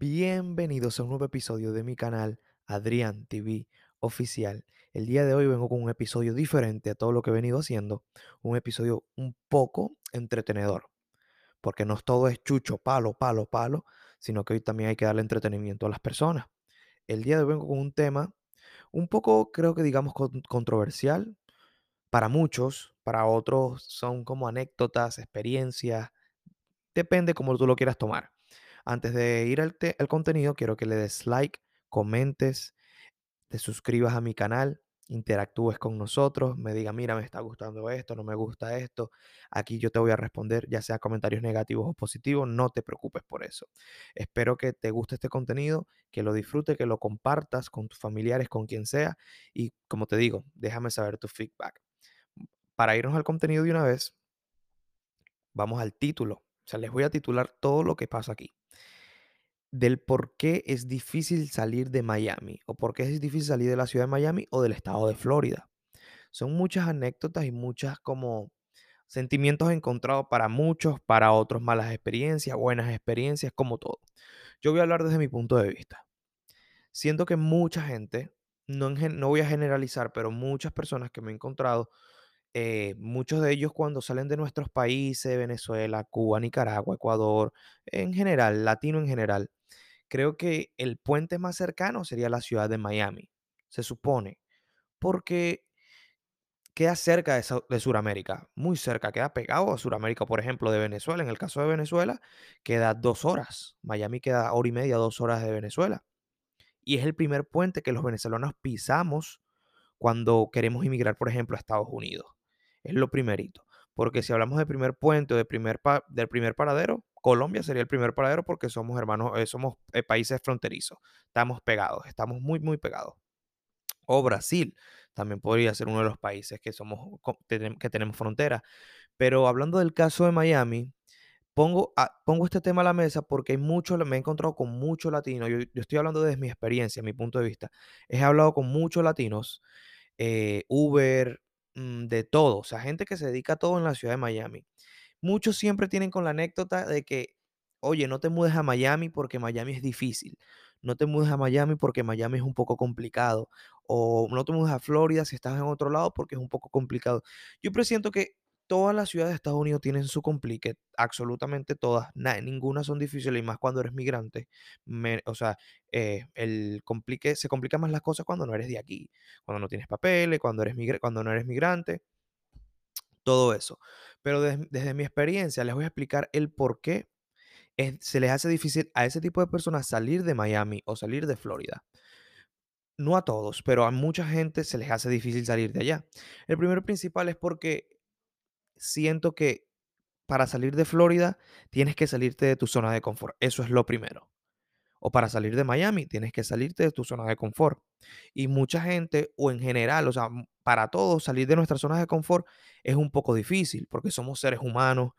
Bienvenidos a un nuevo episodio de mi canal Adrián TV Oficial. El día de hoy vengo con un episodio diferente a todo lo que he venido haciendo, un episodio un poco entretenedor, porque no todo es chucho, palo, palo, palo, sino que hoy también hay que darle entretenimiento a las personas. El día de hoy vengo con un tema un poco, creo que digamos, con- controversial para muchos, para otros son como anécdotas, experiencias, depende cómo tú lo quieras tomar. Antes de ir al, te- al contenido, quiero que le des like, comentes, te suscribas a mi canal, interactúes con nosotros, me diga, mira, me está gustando esto, no me gusta esto. Aquí yo te voy a responder, ya sea comentarios negativos o positivos, no te preocupes por eso. Espero que te guste este contenido, que lo disfrutes, que lo compartas con tus familiares, con quien sea. Y como te digo, déjame saber tu feedback. Para irnos al contenido de una vez, vamos al título. O sea, les voy a titular todo lo que pasa aquí. Del por qué es difícil salir de Miami o por qué es difícil salir de la ciudad de Miami o del estado de Florida. Son muchas anécdotas y muchas como sentimientos encontrados para muchos, para otros malas experiencias, buenas experiencias, como todo. Yo voy a hablar desde mi punto de vista. Siento que mucha gente, no, no voy a generalizar, pero muchas personas que me he encontrado, eh, muchos de ellos cuando salen de nuestros países, Venezuela, Cuba, Nicaragua, Ecuador, en general, latino en general, Creo que el puente más cercano sería la ciudad de Miami, se supone, porque queda cerca de, Sudamérica, muy cerca, queda pegado a Sudamérica, por ejemplo, de Venezuela. En el caso de Venezuela, queda dos horas. Miami queda hora y media, dos horas de Venezuela. Y es el primer puente que los venezolanos pisamos cuando queremos inmigrar, por ejemplo, a Estados Unidos. Es lo primerito. Porque si hablamos de primer puente o de primer del primer paradero, Colombia sería el primer paradero porque somos hermanos, eh, somos eh, países fronterizos. Estamos pegados, estamos muy, muy pegados. O Brasil también podría ser uno de los países que, somos, que tenemos frontera. Pero hablando del caso de Miami, pongo, pongo este tema a la mesa porque hay mucho, me he encontrado con muchos latinos. Yo, yo estoy hablando desde mi experiencia, mi punto de vista. He hablado con muchos latinos eh, Uber, mm, de todo, o sea, gente que se dedica a todo en la ciudad de Miami. Muchos siempre tienen con la anécdota de que, oye, no te mudes a Miami porque Miami es difícil, no te mudes a Miami porque Miami es un poco complicado, o no te mudes a Florida si estás en otro lado porque es un poco complicado. Yo presiento que todas las ciudades de Estados Unidos tienen su complique, absolutamente todas, na- ninguna son difíciles y más cuando eres migrante. me- o sea, eh, el complique, se complican más las cosas cuando no eres de aquí, cuando no tienes papeles, cuando, eres migra- cuando no eres migrante todo eso. Pero des- desde mi experiencia les voy a explicar el por qué se les hace difícil a ese tipo de personas salir de Miami o salir de Florida. No a todos, pero a mucha gente se les hace difícil salir de allá. El primero principal es porque siento que para salir de Florida tienes que salirte de tu zona de confort. Eso es lo primero. O para salir de Miami tienes que salirte de tu zona de confort. Y mucha gente, o en general, o sea, para todos, salir de nuestras zonas de confort es un poco difícil porque somos seres humanos,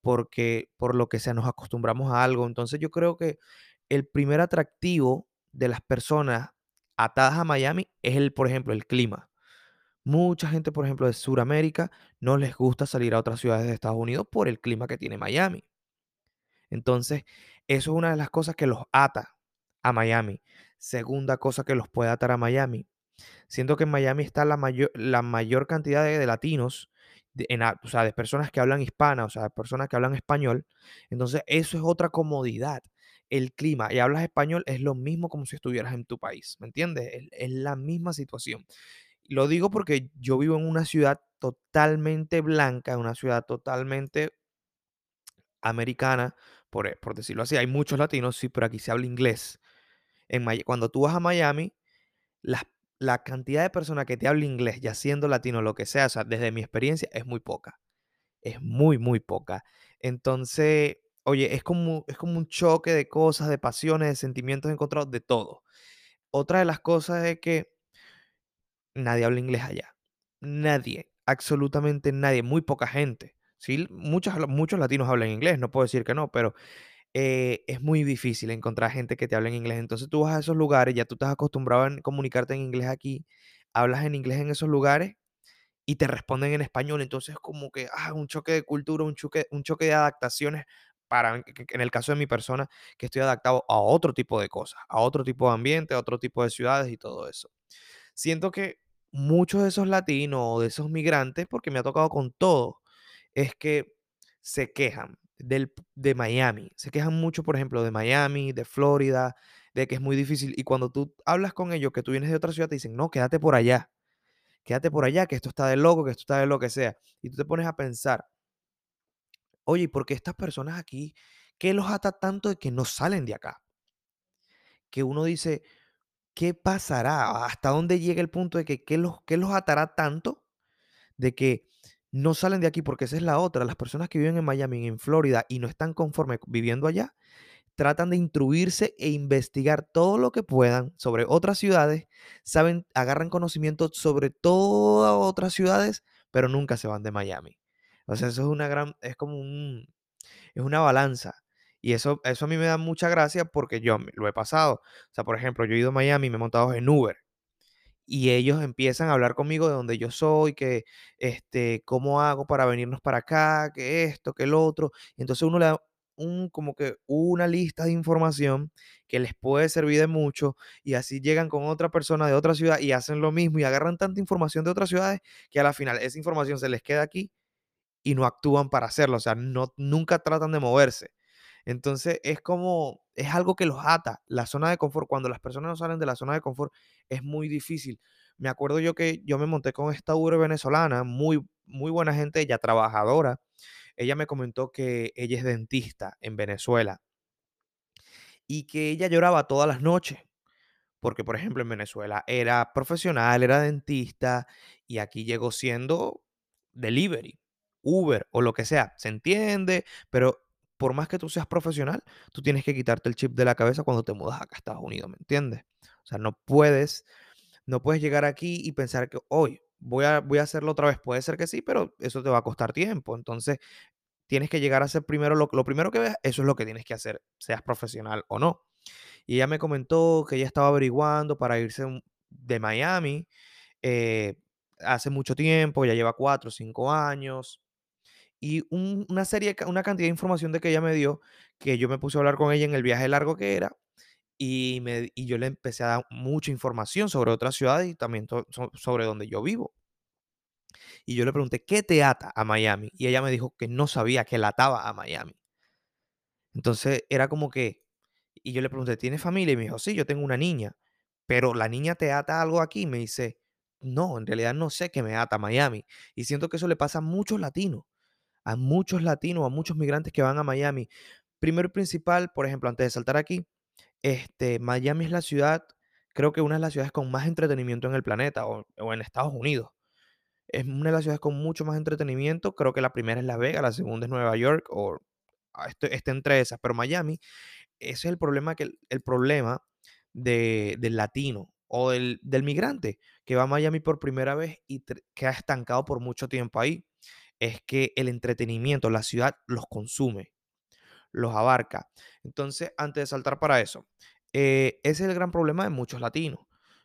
porque por lo que sea nos acostumbramos a algo. Entonces yo creo que el primer atractivo de las personas atadas a Miami es el, por ejemplo, el clima. Mucha gente, por ejemplo, de Sudamérica no les gusta salir a otras ciudades de Estados Unidos por el clima que tiene Miami. Entonces, eso es una de las cosas que los ata a Miami. Segunda cosa que los puede atar a Miami. Siento que en Miami está la mayor, la mayor cantidad de, latinos, de, en o sea, de personas que hablan hispana, o sea, de personas que hablan español. Entonces, eso es otra comodidad. El clima y hablas español es lo mismo como si estuvieras en tu país, ¿me entiendes? Es, la misma situación. Lo digo porque yo vivo en una ciudad totalmente blanca, una ciudad totalmente americana, por, eh, por decirlo así. Hay muchos latinos, sí, pero aquí se habla inglés. En cuando tú vas a Miami, las- la cantidad de personas que te habla inglés, ya siendo latino lo que sea, o sea, desde mi experiencia, es muy poca. Es muy, muy poca. Entonces, oye, es como, es como un choque de cosas, de pasiones, de sentimientos encontrados, de todo. Otra de las cosas es que nadie habla inglés allá. Nadie, absolutamente nadie, muy poca gente. Sí, muchos, muchos latinos hablan inglés, no puedo decir que no, pero eh, es muy difícil encontrar gente que te hable en inglés. Entonces tú vas a esos lugares, ya tú estás acostumbrado a comunicarte en inglés aquí, hablas en inglés en esos lugares y te responden en español. Entonces como que, ah, un choque de cultura, un choque, un choque de adaptaciones para, en el caso de mi persona, que estoy adaptado a otro tipo de cosas, a otro tipo de ambiente, a otro tipo de ciudades y todo eso. Siento que muchos de esos latinos o de esos migrantes, porque me ha tocado con todo, es que se quejan del, de Miami. Se quejan mucho, por ejemplo, de Miami, de Florida, de que es muy difícil. Y cuando tú hablas con ellos, que tú vienes de otra ciudad, te dicen, no, quédate por allá. Quédate por allá, que esto está de loco, que esto está de lo que sea. Y tú te pones a pensar, oye, ¿y por qué estas personas aquí, qué los ata tanto de que no salen de acá? Que uno dice, ¿qué pasará? ¿Hasta dónde llega el punto de que qué los, qué los atará tanto de que no salen de aquí? Porque esa es la otra. Las personas que viven en Miami, en Florida y no están conformes viviendo allá, tratan de instruirse e investigar todo lo que puedan sobre otras ciudades, saben, agarran conocimiento sobre todas otras ciudades, pero nunca se van de Miami. O sea, eso es una gran, es como un, es una balanza. Y eso, eso a mí me da mucha gracia porque yo lo he pasado. O sea, por ejemplo, yo he ido a Miami y me he montado en Uber. Y ellos empiezan a hablar conmigo de donde yo soy, que, este, cómo hago para venirnos para acá, que esto, que el otro. Entonces uno le da un, como que una lista de información que les puede servir de mucho y así llegan con otra persona de otra ciudad y hacen lo mismo y agarran tanta información de otras ciudades que a la final esa información se les queda aquí y no actúan para hacerlo, o sea, no, nunca tratan de moverse. Entonces es como, es algo que los ata, la zona de confort. Cuando las personas no salen de la zona de confort es muy difícil. Me acuerdo yo que yo me monté con esta Uber venezolana, muy, muy buena gente, ella trabajadora. Ella me comentó que ella es dentista en Venezuela y que ella lloraba todas las noches porque, por ejemplo, en Venezuela era profesional, era dentista y aquí llegó siendo delivery, Uber o lo que sea. Se entiende, pero por más que tú seas profesional, tú tienes que quitarte el chip de la cabeza cuando te mudas acá a Estados Unidos, ¿me entiendes? O sea, no puedes, no puedes llegar aquí y pensar que hoy voy a, voy a hacerlo otra vez. Puede ser que sí, pero eso te va a costar tiempo. Entonces, tienes que llegar a hacer primero lo, lo primero que veas, eso es lo que tienes que hacer, seas profesional o no. Y ella me comentó que ella estaba averiguando para irse de Miami eh, hace mucho tiempo, ya lleva cuatro o cinco años. Y una serie, una cantidad de información de que ella me dio, que yo me puse a hablar con ella en el viaje largo que era, y, me, y yo le empecé a dar mucha información sobre otras ciudades y también sobre donde yo vivo. Y yo le pregunté, ¿qué te ata a Miami? Y ella me dijo que no sabía que la ataba a Miami. Entonces era como que, y yo le pregunté, ¿tienes familia? Y me dijo, sí, yo tengo una niña. Pero la niña te ata algo aquí. Me dice, no, en realidad no sé qué me ata a Miami. Y siento que eso le pasa a muchos latinos, a muchos latinos, a muchos migrantes que van a Miami. Primero y principal, por ejemplo, antes de saltar aquí, este, Miami es la ciudad, creo que una de las ciudades con más entretenimiento en el planeta o, en Estados Unidos. Es una de las ciudades con mucho más entretenimiento. Creo que la primera es Las Vegas, la segunda es Nueva York, o este, este entre esas. Pero Miami ese es el problema, que, el problema de, del latino o del, del, migrante que va a Miami por primera vez y que ha estancado por mucho tiempo ahí. Es que el entretenimiento, la ciudad los consume, los abarca. Entonces, antes de saltar para eso, eh, ese es el gran problema de muchos latinos,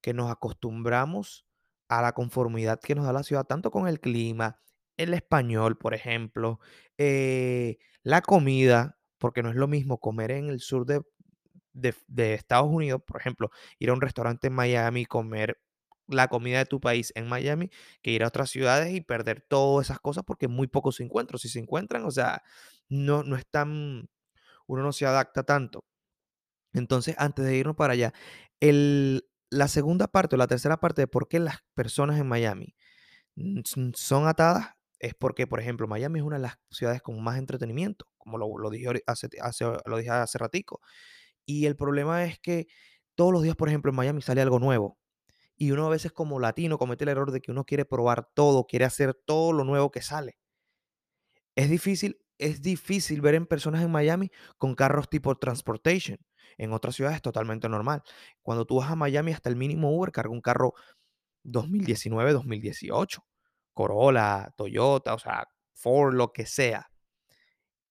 que nos acostumbramos a la conformidad que nos da la ciudad, tanto con el clima, el español, por ejemplo, eh, la comida, porque no es lo mismo comer en el sur de, de, Estados Unidos, por ejemplo, ir a un restaurante en Miami, comer la comida de tu país en Miami, que ir a otras ciudades y perder todas esas cosas porque muy pocos se encuentran. Si se encuentran, o sea, no, no es tan, uno no se adapta tanto. Entonces, antes de irnos para allá, el, la segunda parte o la tercera parte de por qué las personas en Miami son atadas es porque, por ejemplo, Miami es una de las ciudades con más entretenimiento, como lo, dije, hace, lo dije hace ratico. Y el problema es que todos los días, por ejemplo, en Miami sale algo nuevo. Y uno a veces como latino comete el error de que uno quiere probar todo, quiere hacer todo lo nuevo que sale. Es difícil, es difícil ver en personas en Miami con carros tipo transportation. En otras ciudades es totalmente normal. Cuando tú vas a Miami, hasta el mínimo Uber carga un carro 2019, 2018 Corolla, Toyota, o sea, Ford, lo que sea.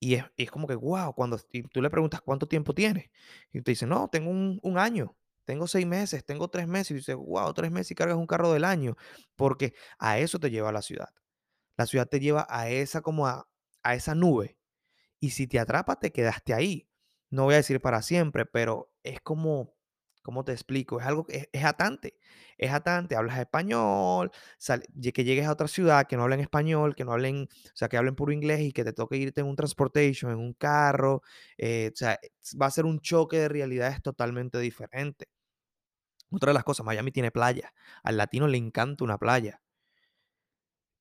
Y es, como que, wow, cuando tú le preguntas cuánto tiempo tienes, y te dice, no, tengo un, año, tengo seis meses, tengo tres meses, y dice, wow, tres meses y cargas un carro del año, porque a eso te lleva la ciudad. La ciudad te lleva a esa como a, a esa nube. Y si te atrapa, te quedaste ahí. No voy a decir para siempre, pero es como, ¿cómo te explico? Es algo que es, atante. Es atante, hablas español, que llegues a otra ciudad que no hablen español, que no hablen, o sea, que hablen puro inglés y que te toque irte en un transportation, en un carro. eh, o sea, va a ser un choque de realidades totalmente diferente. Otra de las cosas, Miami tiene playa. Al latino le encanta una playa.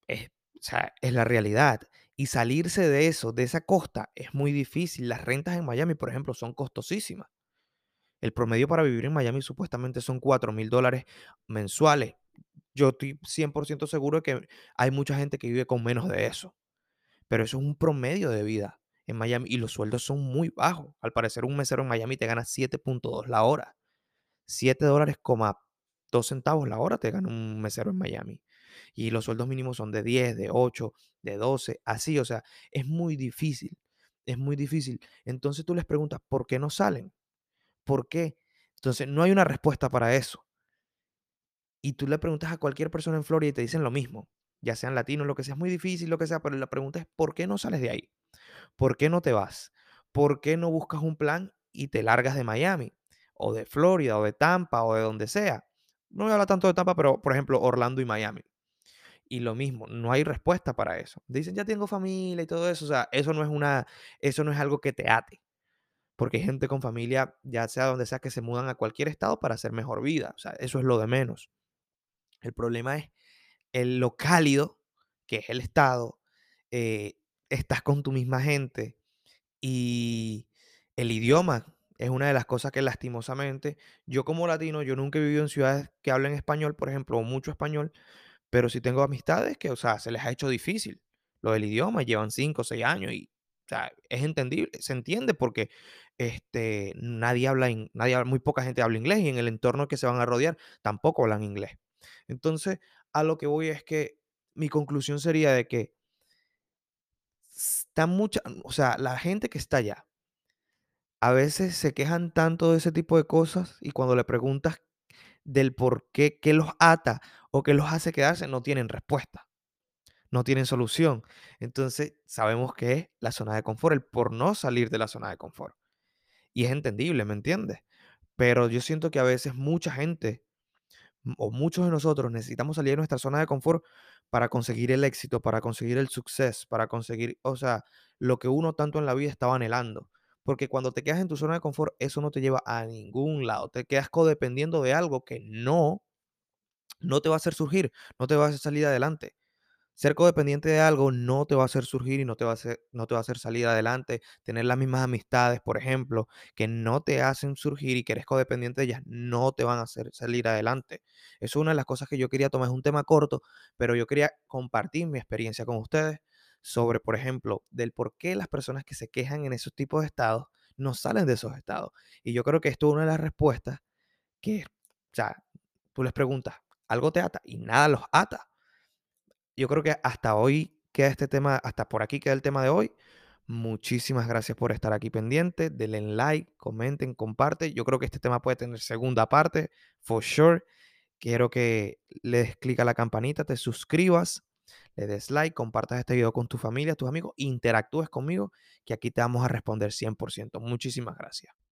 Es, o sea, es la realidad. Y salirse de eso, de esa costa, es muy difícil. Las rentas en Miami, por ejemplo, son costosísimas. El promedio para vivir en Miami supuestamente son cuatro mil dólares mensuales. Yo estoy 100% seguro de que hay mucha gente que vive con menos de eso. Pero eso es un promedio de vida en Miami y los sueldos son muy bajos. Al parecer, un mesero en Miami te gana siete punto dos la hora. 7 dólares, coma 2 centavos la hora te gana un mesero en Miami. Y los sueldos mínimos son de 10, de 8, de 12, así, o sea, es muy difícil, es muy difícil. Entonces tú les preguntas, ¿por qué no salen? ¿Por qué? Entonces no hay una respuesta para eso. Y tú le preguntas a cualquier persona en Florida y te dicen lo mismo, ya sean latinos, lo que sea, es muy difícil, lo que sea, pero la pregunta es, ¿por qué no sales de ahí? ¿Por qué no te vas? ¿Por qué no buscas un plan y te largas de Miami? O de Florida, o de Tampa, o de donde sea. No voy a hablar tanto de Tampa, pero por ejemplo, Orlando y Miami. Y lo mismo, no hay respuesta para eso. Dicen, ya tengo familia y todo eso. O sea, eso no es una, eso no es algo que te ate. Porque hay gente con familia, ya sea donde sea, que se mudan a cualquier estado para hacer mejor vida. O sea, eso es lo de menos. El problema es el, lo cálido, que es el estado. eh, estás con tu misma gente, y el idioma es una de las cosas que lastimosamente, yo como latino, yo nunca he vivido en ciudades que hablen español, por ejemplo, o mucho español, pero sí tengo amistades que, o sea, se les ha hecho difícil lo del idioma, llevan 5 o 6 años y, o sea, es entendible, se entiende porque este, nadie habla, nadie, muy poca gente habla inglés y en el entorno que se van a rodear tampoco hablan inglés. Entonces, a lo que voy es que mi conclusión sería de que está mucha, o sea, la gente que está allá, a veces se quejan tanto de ese tipo de cosas y cuando le preguntas del por qué, qué los ata o qué los hace quedarse, no tienen respuesta, no tienen solución. Entonces, sabemos que es la zona de confort, el por no salir de la zona de confort. Y es entendible, ¿me entiendes? Pero yo siento que a veces mucha gente o muchos de nosotros necesitamos salir de nuestra zona de confort para conseguir el éxito, para conseguir el suceso, para conseguir, o sea, lo que uno tanto en la vida estaba anhelando. Porque cuando te quedas en tu zona de confort, eso no te lleva a ningún lado. Te quedas codependiendo de algo que no, no te va a hacer surgir, no te va a hacer salir adelante. Ser codependiente de algo no te va a hacer surgir y no te va a hacer, no te va a hacer salir adelante. Tener las mismas amistades, por ejemplo, que no te hacen surgir y que eres codependiente de ellas, no te van a hacer salir adelante. Es una de las cosas que yo quería tomar. Es un tema corto, pero yo quería compartir mi experiencia con ustedes sobre, por ejemplo, del por qué las personas que se quejan en esos tipos de estados no salen de esos estados. Y yo creo que esto es una de las respuestas que, o sea, tú les preguntas, ¿algo te ata? Y nada los ata yo creo que hasta hoy queda este tema, hasta por aquí queda el tema de hoy. Muchísimas gracias por estar aquí pendiente. Denle like, comenten, comparte. Yo creo que este tema puede tener segunda parte, for sure. Quiero que le des clic a la campanita, te suscribas, le des like, compartas este video con tu familia, tus amigos, interactúes conmigo, que aquí te vamos a responder 100%. Muchísimas gracias.